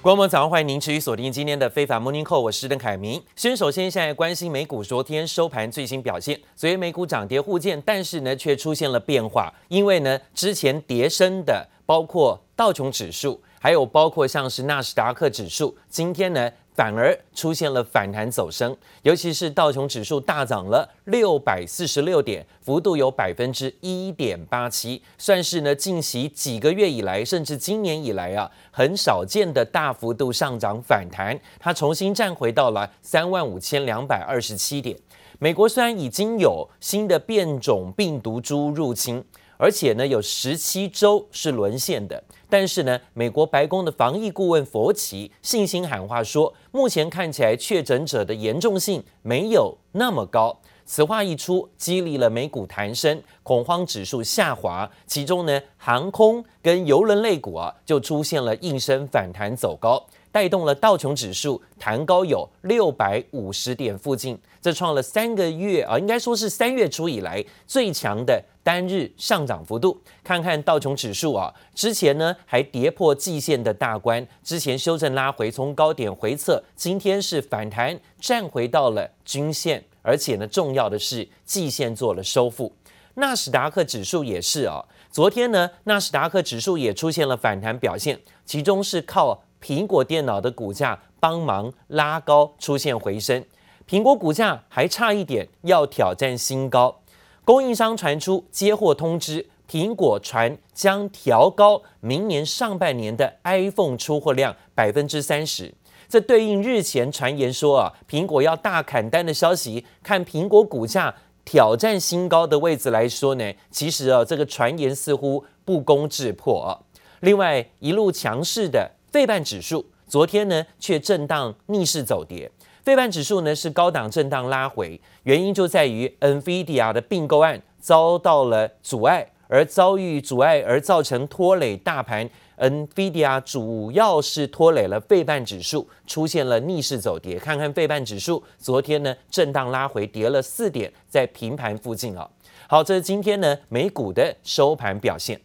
观众早上欢迎您持续锁定今天的非法 Morning Call，我是邓凯明。先首先现在关心美股昨天收盘最新表现，昨天美股涨跌互见，但是呢却出现了变化，因为呢之前跌升的包括道琼指数，还有包括像是纳斯达克指数，今天呢。反而出现了反弹走升，尤其是道琼指数大涨了六百四十六点，幅度有百分之一点八七，算是呢近期几个月以来，甚至今年以来啊很少见的大幅度上涨反弹，它重新站回到了三万五千两百二十七点。美国虽然已经有新的变种病毒株入侵，而且呢有十七州是沦陷的。但是呢，美国白宫的防疫顾问佛奇信心喊话说，目前看起来确诊者的严重性没有那么高。此话一出，激励了美股弹升，恐慌指数下滑。其中呢，航空跟邮轮类股啊，就出现了应声反弹走高。带动了道琼指数弹高有六百五十点附近，这创了三个月啊，应该说是三月初以来最强的单日上涨幅度。看看道琼指数啊，之前呢还跌破季线的大关，之前修正拉回，从高点回测，今天是反弹站回到了均线，而且呢重要的是季线做了收复。纳斯达克指数也是啊，昨天呢纳斯达克指数也出现了反弹表现，其中是靠。苹果电脑的股价帮忙拉高，出现回升。苹果股价还差一点要挑战新高。供应商传出接货通知，苹果传将调高明年上半年的 iPhone 出货量百分之三十。这对应日前传言说啊，苹果要大砍单的消息。看苹果股价挑战新高的位置来说呢，其实啊，这个传言似乎不攻自破。另外，一路强势的。费半指数昨天呢却震荡逆势走跌，费半指数呢是高档震荡拉回，原因就在于 NVIDIA 的并购案遭到了阻碍，而遭遇阻碍而造成拖累大盘，NVIDIA 主要是拖累了费半指数出现了逆势走跌。看看费半指数昨天呢震荡拉回，跌了四点，在平盘附近啊。好，这是今天呢美股的收盘表现。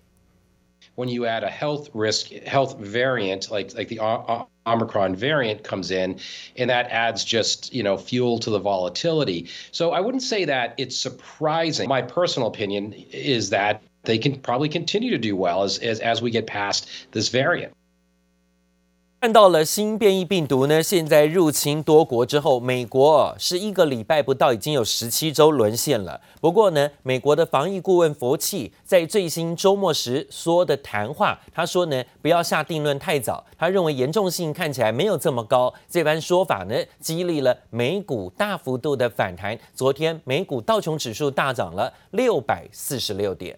When you add a health risk, health variant like like the Omicron variant comes in, and that adds just you know fuel to the volatility. So I wouldn't say that it's surprising. My personal opinion is that they can probably continue to do well as as, as we get past this variant. 看到了新变异病毒呢，现在入侵多国之后，美国是一个礼拜不到已经有十七州沦陷了。不过呢，美国的防疫顾问佛奇在最新周末时说的谈话，他说呢，不要下定论太早，他认为严重性看起来没有这么高。这番说法呢，激励了美股大幅度的反弹。昨天美股道琼指数大涨了六百四十六点。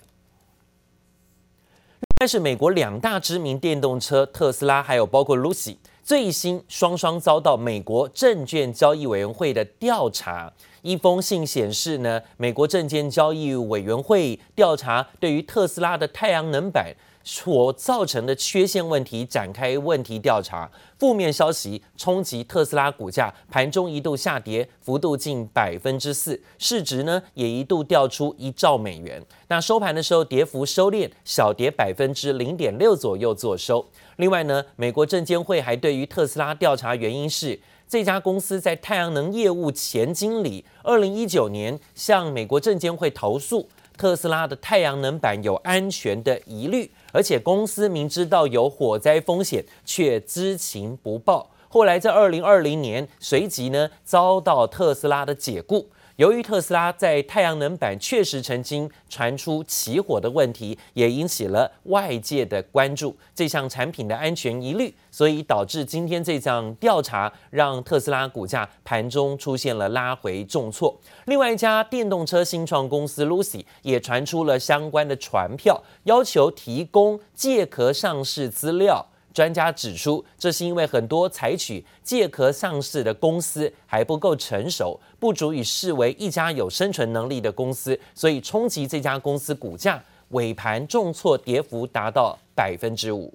但是美国两大知名电动车特斯拉，还有包括 Lucy，最新双双遭到美国证券交易委员会的调查。一封信显示呢，美国证券交易委员会调查对于特斯拉的太阳能板。所造成的缺陷问题展开问题调查，负面消息冲击特斯拉股价，盘中一度下跌，幅度近百分之四，市值呢也一度掉出一兆美元。那收盘的时候，跌幅收敛，小跌百分之零点六左右作收。另外呢，美国证监会还对于特斯拉调查原因是这家公司在太阳能业务前经理二零一九年向美国证监会投诉特斯拉的太阳能板有安全的疑虑。而且公司明知道有火灾风险，却知情不报。后来在二零二零年，随即呢遭到特斯拉的解雇。由于特斯拉在太阳能板确实曾经传出起火的问题，也引起了外界的关注这项产品的安全疑虑，所以导致今天这项调查让特斯拉股价盘中出现了拉回重挫。另外一家电动车新创公司 Lucy 也传出了相关的传票，要求提供借壳上市资料。专家指出，这是因为很多采取借壳上市的公司还不够成熟，不足以视为一家有生存能力的公司，所以冲击这家公司股价，尾盘重挫，跌幅达到百分之五。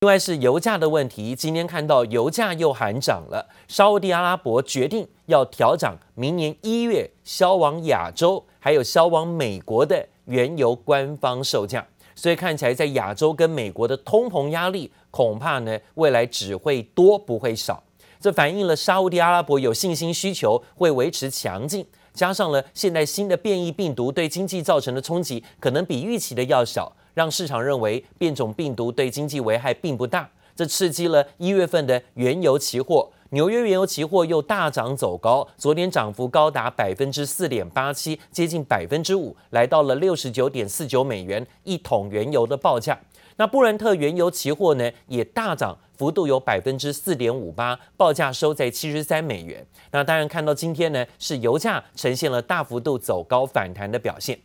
另外是油价的问题，今天看到油价又喊涨了，沙乌地阿拉伯决定要调涨明年一月销往亚洲还有销往美国的原油官方售价。所以看起来在亚洲跟美国的通膨压力恐怕呢未来只会多不会少。这反映了沙乌地阿拉伯有信心需求会维持强劲，加上了现在新的变异病毒对经济造成的冲击可能比预期的要小，让市场认为变种病毒对经济危害并不大。这刺激了一月份的原油期货，纽约原油期货又大涨走高，昨天涨幅高达百分之四点八七，接近百分之五，来到了六十九点四九美元一桶原油的报价。那布伦特原油期货呢也大涨，幅度有百分之四点五八，报价收在七十三美元。那当然看到今天呢是油价呈现了大幅度走高反弹的表现。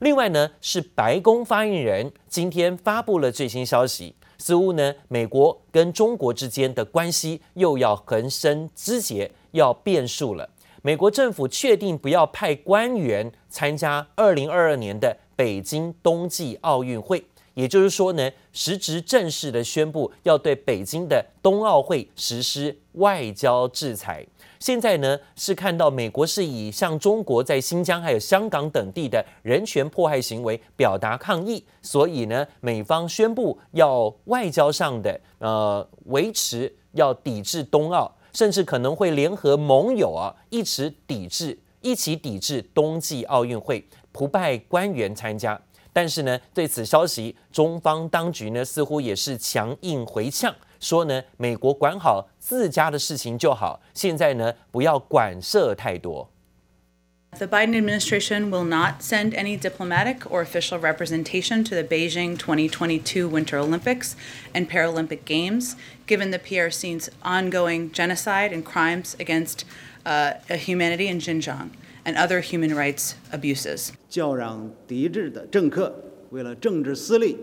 另外呢是白宫发言人今天发布了最新消息。似乎呢，美国跟中国之间的关系又要横生枝节，要变数了。美国政府确定不要派官员参加二零二二年的北京冬季奥运会，也就是说呢，实质正式的宣布要对北京的冬奥会实施外交制裁。现在呢，是看到美国是以向中国在新疆还有香港等地的人权迫害行为表达抗议，所以呢，美方宣布要外交上的呃维持，要抵制冬奥，甚至可能会联合盟友啊一起抵制，一起抵制冬季奥运会，不派官员参加。但是呢，对此消息，中方当局呢似乎也是强硬回呛。说呢，美国管好自家的事情就好，现在呢，不要管涉太多。The Biden administration will not send any diplomatic or official representation to the Beijing 2022 Winter Olympics and Paralympic Games, given the PRC's ongoing genocide and crimes against uh, humanity in Xinjiang and other human rights abuses. 叫嚷抵制的政客为了政治私利，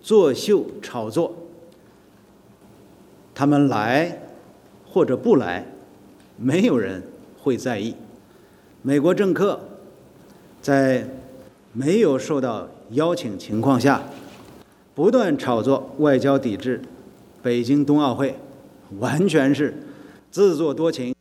作秀炒作。他们来或者不来，没有人会在意。美国政客在没有受到邀请情况下，不断炒作外交抵制北京冬奥会，完全是自作多情。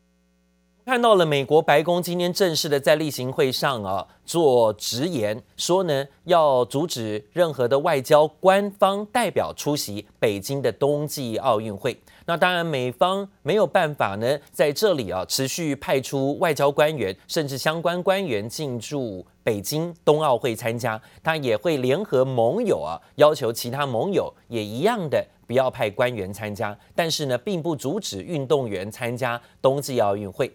看到了美国白宫今天正式的在例行会上啊做直言，说呢要阻止任何的外交官方代表出席北京的冬季奥运会。那当然美方没有办法呢在这里啊持续派出外交官员甚至相关官员进驻北京冬奥会参加，他也会联合盟友啊要求其他盟友也一样的不要派官员参加，但是呢并不阻止运动员参加冬季奥运会。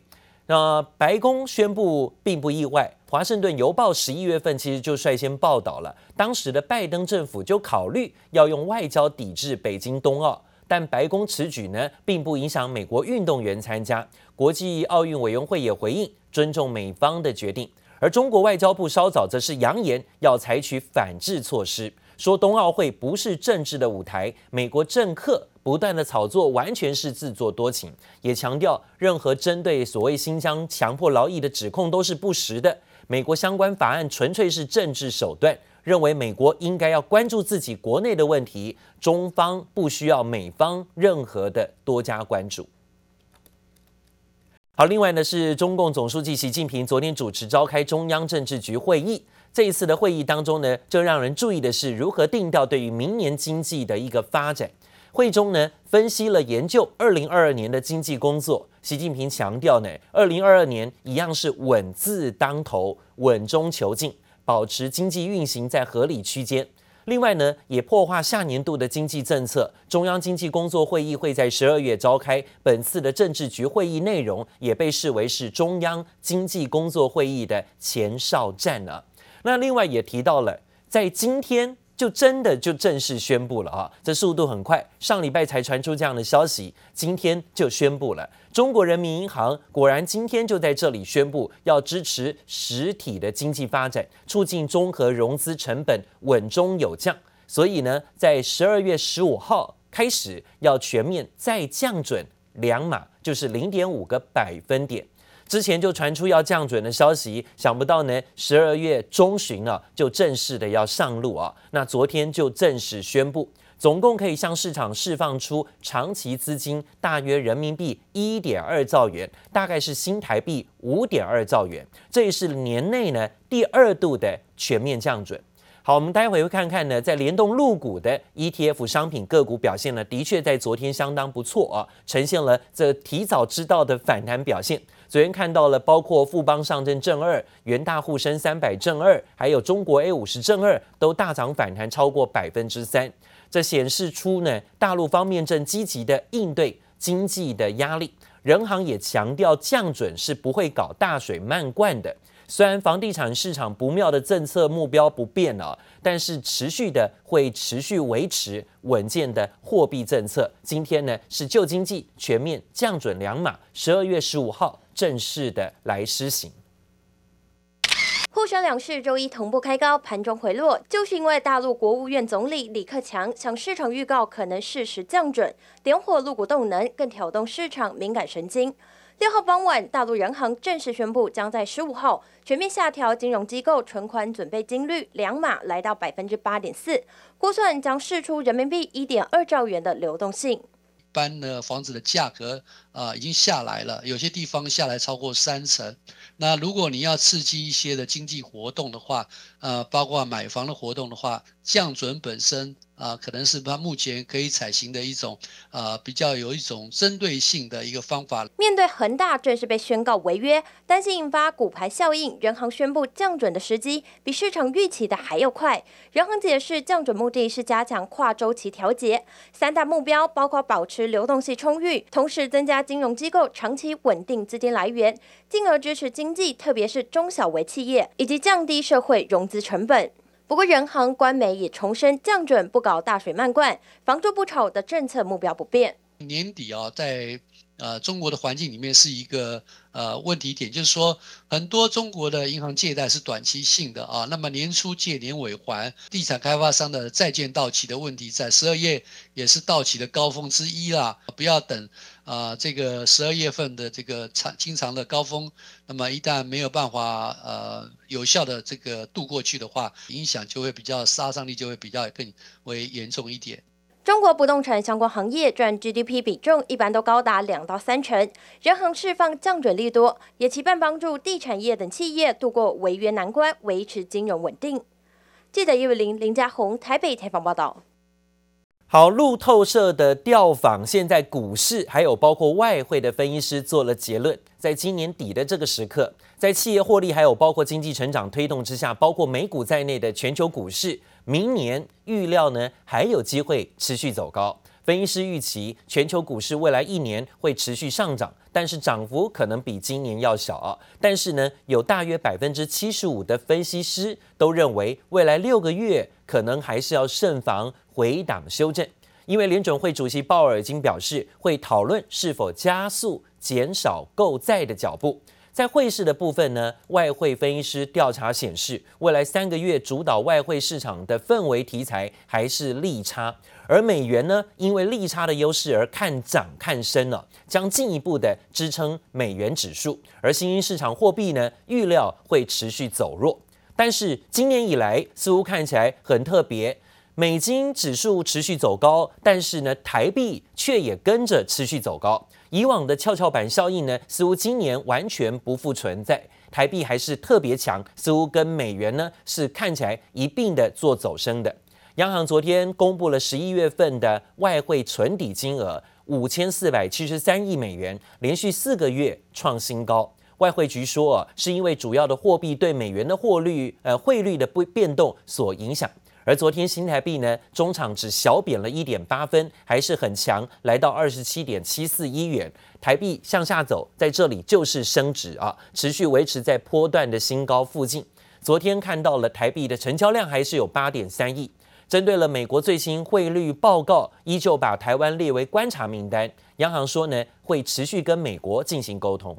那白宫宣布并不意外，《华盛顿邮报》十一月份其实就率先报道了，当时的拜登政府就考虑要用外交抵制北京冬奥，但白宫此举呢，并不影响美国运动员参加。国际奥运委员会也回应，尊重美方的决定，而中国外交部稍早则是扬言要采取反制措施。说冬奥会不是政治的舞台，美国政客不断的炒作完全是自作多情，也强调任何针对所谓新疆强迫劳役的指控都是不实的。美国相关法案纯粹是政治手段，认为美国应该要关注自己国内的问题，中方不需要美方任何的多加关注。好，另外呢是中共总书记习近平昨天主持召开中央政治局会议。这一次的会议当中呢，就让人注意的是如何定调对于明年经济的一个发展。会中呢，分析了研究二零二二年的经济工作。习近平强调呢，二零二二年一样是稳字当头，稳中求进，保持经济运行在合理区间。另外呢，也破坏下年度的经济政策。中央经济工作会议会在十二月召开，本次的政治局会议内容也被视为是中央经济工作会议的前哨战了。那另外也提到了，在今天就真的就正式宣布了啊，这速度很快，上礼拜才传出这样的消息，今天就宣布了。中国人民银行果然今天就在这里宣布，要支持实体的经济发展，促进综合融资成本稳中有降。所以呢，在十二月十五号开始要全面再降准两码，就是零点五个百分点。之前就传出要降准的消息，想不到呢，十二月中旬啊，就正式的要上路啊。那昨天就正式宣布，总共可以向市场释放出长期资金大约人民币一点二兆元，大概是新台币五点二兆元。这也是年内呢第二度的全面降准。好，我们待会会看看呢，在联动入股的 ETF 商品个股表现呢，的确在昨天相当不错啊，呈现了这提早知道的反弹表现。昨天看到了，包括富邦上证正二、元大沪深三百正二，还有中国 A 五十正二，都大涨反弹超过百分之三。这显示出呢，大陆方面正积极的应对经济的压力。人行也强调，降准是不会搞大水漫灌的。虽然房地产市场不妙的政策目标不变了，但是持续的会持续维持稳健的货币政策。今天呢是旧经济全面降准两码，十二月十五号正式的来施行。沪深两市周一同步开高，盘中回落，就是因为大陆国务院总理李克强向市场预告可能适时降准，点火陆股动能，更挑动市场敏感神经。六号傍晚，大陆人行正式宣布，将在十五号全面下调金融机构存款准备金率两码，来到百分之八点四，估算将释出人民币一点二兆元的流动性。一般的，房子的价格啊、已经下来了，有些地方下来超过三成。那如果你要刺激一些的经济活动的话，呃，包括买房的活动的话，降准本身。啊、可能是他目前可以采行的一种，呃，比较有一种针对性的一个方法。面对恒大正式被宣告违约，担心引发骨牌效应，人行宣布降准的时机比市场预期的还要快。人行解释，降准目的是加强跨周期调节，三大目标包括保持流动性充裕，同时增加金融机构长期稳定资金来源，进而支持经济，特别是中小微企业，以及降低社会融资成本。不过，人行官媒也重申，降准不搞大水漫灌，房住不炒的政策目标不变。年底啊，在呃中国的环境里面是一个呃问题点，就是说很多中国的银行借贷是短期性的啊，那么年初借年尾还，地产开发商的债券到期的问题，在十二月也是到期的高峰之一啦，不要等。啊、这个十二月份的这个常经常的高峰，那么一旦没有办法呃有效的这个度过去的话，影响就会比较杀伤力就会比较更为严重一点。中国不动产相关行业占 GDP 比重一般都高达两到三成，人行释放降准利多，也期盼帮助地产业等企业度过违约难关，维持金融稳定。记者叶伟林、林家宏台北采访报道。好，路透社的调访，现在股市还有包括外汇的分析师做了结论，在今年底的这个时刻，在企业获利还有包括经济成长推动之下，包括美股在内的全球股市，明年预料呢还有机会持续走高。分析师预期全球股市未来一年会持续上涨，但是涨幅可能比今年要小啊。但是呢，有大约百分之七十五的分析师都认为，未来六个月可能还是要慎防回档修正，因为联准会主席鲍尔已经表示会讨论是否加速减少购债的脚步。在汇市的部分呢，外汇分析师调查显示，未来三个月主导外汇市场的氛围题材还是利差，而美元呢，因为利差的优势而看涨看升了，将进一步的支撑美元指数。而新兴市场货币呢，预料会持续走弱。但是今年以来似乎看起来很特别，美金指数持续走高，但是呢，台币却也跟着持续走高。以往的跷跷板效应呢，似乎今年完全不复存在，台币还是特别强，似乎跟美元呢是看起来一并的做走升的。央行昨天公布了十一月份的外汇存底金额五千四百七十三亿美元，连续四个月创新高。外汇局说啊，是因为主要的货币对美元的汇率呃汇率的不变动所影响。而昨天新台币呢，中场只小贬了一点八分，还是很强，来到二十七点七四一元。台币向下走，在这里就是升值啊，持续维持在波段的新高附近。昨天看到了台币的成交量还是有八点三亿。针对了美国最新汇率报告，依旧把台湾列为观察名单。央行说呢，会持续跟美国进行沟通。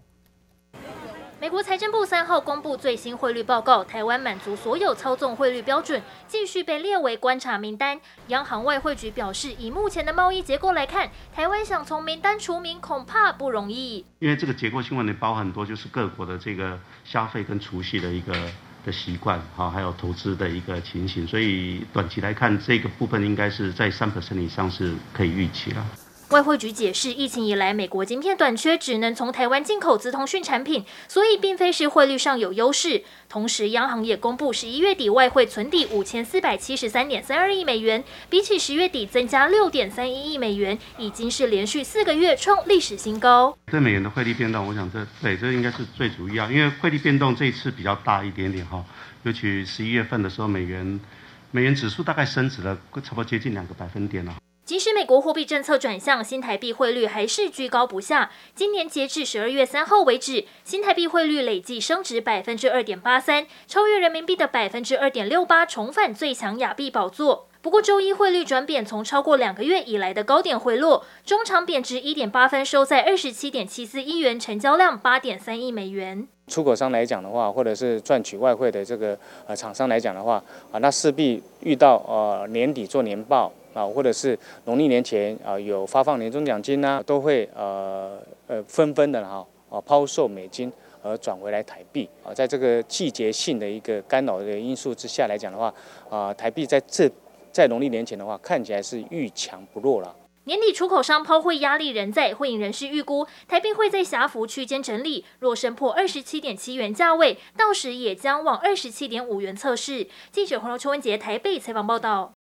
美国财政部三号公布最新汇率报告，台湾满足所有操纵汇率标准，继续被列为观察名单。央行外汇局表示，以目前的贸易结构来看，台湾想从名单除名恐怕不容易。因为这个结构性问题包含很多，就是各国的这个消费跟储蓄的一个的习惯，好，还有投资的一个情形，所以短期来看，这个部分应该是在三%以上是可以预期了。外汇局解释，疫情以来，美国晶片短缺，只能从台湾进口资通讯产品，所以并非是汇率上有优势。同时，央行也公布十一月底外汇存底五千四百七十三点三二亿美元，比起十月底增加六点三一亿美元，已经是连续四个月创历史新高。对美元的汇率变动，我想这对这应该是最主要，因为汇率变动这一次比较大一点点哈，尤其十一月份的时候，美元美元指数大概升值了差不多接近两个百分点了。即使美国货币政策转向，新台币汇率还是居高不下。今年截至十二月三号为止，新台币汇率累计升值百分之二点八三，超越人民币的百分之二点六八，重返最强亚币宝座。不过周一汇率转贬，从超过两个月以来的高点回落，中场贬值一点八分，收在二十七点七四亿元，成交量八点三亿美元。出口商来讲的话，或者是赚取外汇的这个呃厂商来讲的话，啊，那势必遇到呃年底做年报。啊，或者是农历年前啊，有发放年终奖金呐，都会呃呃纷纷的哈啊抛售美金而转回来台币啊，在这个季节性的一个干扰的因素之下来讲的话啊，台币在这在农历年前的话，看起来是愈强不弱了。年底出口商抛汇压力仍在，会引人士预估台币会在狭幅区间整理，若升破二十七点七元价位，到时也将往二十七点五元测试。记者黄柔秋文杰台北采访报道。